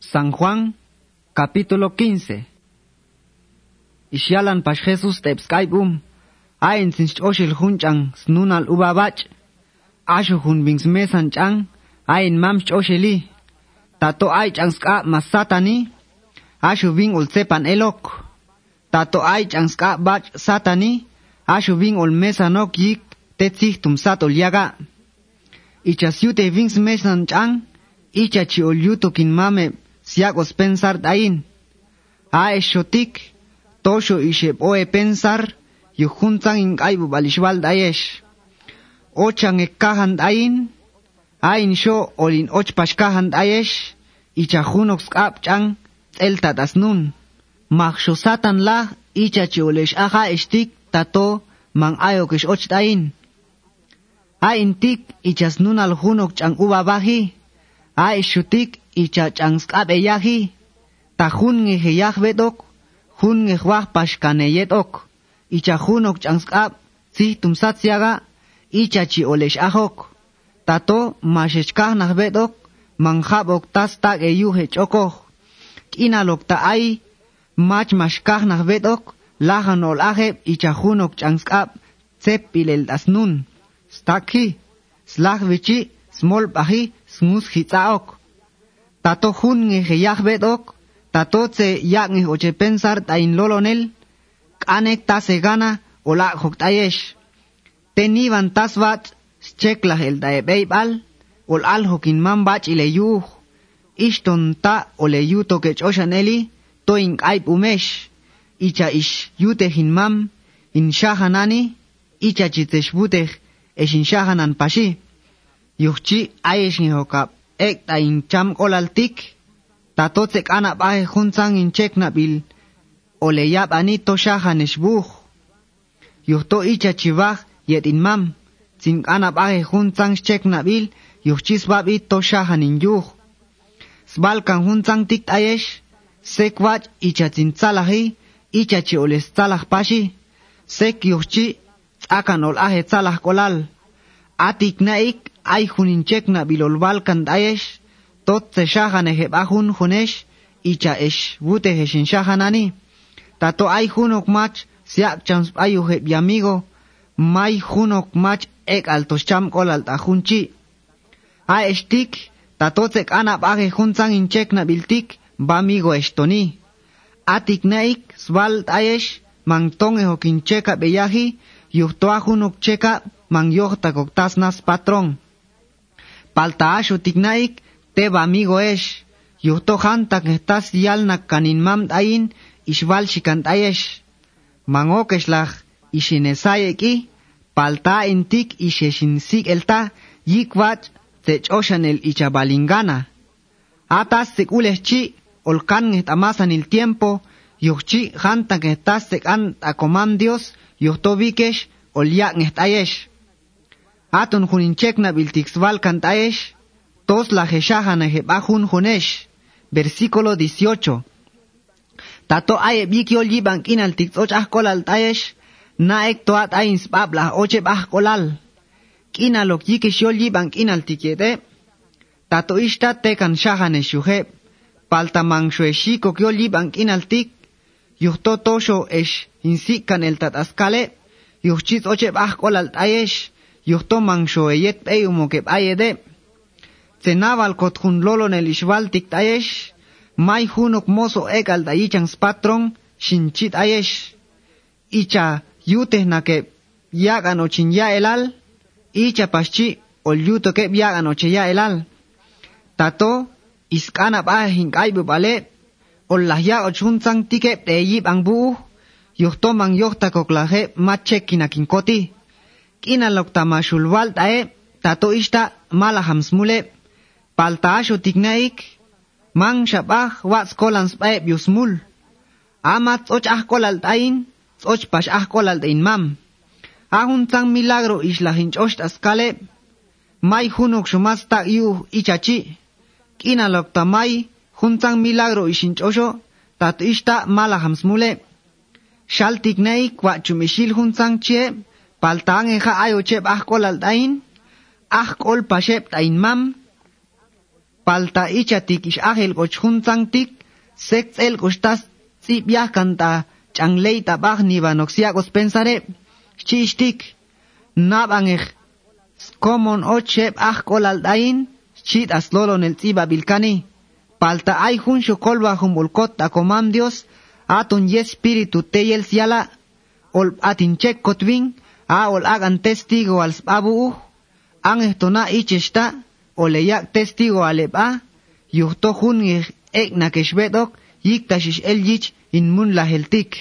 San Juan, capítulo 15. Isyalan pas Jesus tepskaibum, ayin sinch oshil hunchang snunal ubabach, asho hun bings mesan chang, ayin mamch oshili, tato ay chang ska masatani, asho ving ul sepan elok, tato ay chang ska bach satani, asho ving ul mesanok yik, tetzih tumsat ul yaga. Ichasyute vings mesan chang, ichachi ul yutokin mame, siagos pensar dain. A eshotik, tosho ishep oe pensar, yuhuntan in aibu balishwal daesh. Ochan ekahan dain, ain sho olin och pashkahan daesh, ichahunox kap chang, elta das nun. Maksho satan la, ichachi olesh aha estik, tato, man ayokish och dain. Ain tik, ichas nun al hunok chang ubabahi, a eshutik, իջաճանսկապ էյախի տա խունգի հիախ վետոք խունգի խվախ պաշկանե ետոք իջախունոք ճանսկապ ծի տումսացիաղա իջաչի օլեշ ախոք տատո մաշեչկահ նախվետոք մանխաբոք տաստակ էյու հեճոքող կինալոք տա այ մաչ մաշկահ նախվետոք լախանոլ ախեպ իջախունոք ճանսկապ ծեպ պիլել դասնուն ստակի սլախվիչի սմոլ բախի սնուս խիծաոք tato nge heyah bedok, tato tse yak nge oche pensar ta in lolonel, kanek ta se gana o la hoktayesh. Teniban tas bat, chekla el da beibal, ol al hokin man bach ile yuh, ishton ta o le yuto ke choshaneli, to in kaip umesh, icha ish yute hin mam, in shahanani, icha chitesh butech, esh in shahanan pashi. Yuhchi ayesh nge hokap ek ta in cham olaltik, tato tsek ana bahe hunzang in chek nabil, ole yab ani to shahan ishbuch. Yuhto icha chivach yet in mam, zing ana bahe hunzang chek nabil, yuhchis babi to shahan in yuch. Sbal kan hunzang tik ayesh, sek wach icha zin tsalahi, icha chi oles tsalah pashi, sek yuhchi, tsakan ol ahe tsalah kolal. Atik naik ay hunin chek na bilolbal kan daesh, tot se shahane heb ahun hunesh, icha esh bute heshin shahanani. Tato ay hunok mach, siak chams ayu heb yamigo, may hunok mach ek altos cham kol alt ahunchi. A estik, tato tsek anap in chek na biltik, bamigo estoni. Atik naik, sval daesh, mang tonge hokin cheka beyahi, yuhto ahunok cheka, mang yohta tasnas patrón. paltaaxo tiknaik teba amigo esh, yuhto hantak estas yalna kaninmam ayin ishval shikantayesh. Mangok eshlaj ishinesayek i, palta intik isheshinsik elta yikwat techoshan el ichabalingana. Atas tekulechi olkan amasan el tiempo, yuhchi hantak estas tekan akomam Dios, yuhto vikesh olyak ngestayesh atun juninchekna biltixvalcan taesh, tos la jeshahana jebajun junesh. Versículo 18. Tato aye bikiol yiban kinal tixoch ahkolal taesh, naek toat ayin spabla ocheb ahkolal. Kinalok yikishol yiban kinal tato ishta tekan shahane shuheb, paltaman shueshiko kiol yiban kinal tik, yuhto tosho esh insikan el tatascale, yuchit ocheb ahkolal taesh, yuhto mangsho eyet peyumo ke ayede. Cenabal kot hun lolo nel ishval tik tayesh, may hunok moso egal da ichang patron, shinchit ayesh. Icha yute na ke yagan ochin ya elal, icha paschi ol yuto ke yagan oche ya elal. Tato, iskana ba hinkaibu bale, ol lahya ochun sang tike peyib ang buu, yuhto mang yohta koklahe machekina kinkoti kinalok tamashul waltae tato ista malahams mule. Paltaasho tignaik mang shabah wats kolans pae biusmul ama tsoch ah kolalt ain pash ah kolalt mam. Ahun tang milagro islahin chost askale. May hunok shumasta iu ichachi. Kinalok tamay huntang milagro ishinchosho tato ista malahams mule. Shaltiknaik wachumishil huntang chie. Paltang eja ayo chep ah kol al tain, ah kol pa shep tain mam, palta ichatik ish ahel koch junzangtik, seks el kochtas tsip yah kanta changlei tabach ni banoxiagos pensare, chishtik, nabangech, komon ochep ah kolaldain, chit aslolon el tsiba bilkani, palta ay jun shokolba humbolkot akomam Dios, aton y espíritu teyel siala, ol atinchek kotvin, a ol hagan testigo al abu, an estona ichesta, oleyak testigo aleba, yuhto jun ek nakeshbedok, yik tashish el yich in mun la heltik.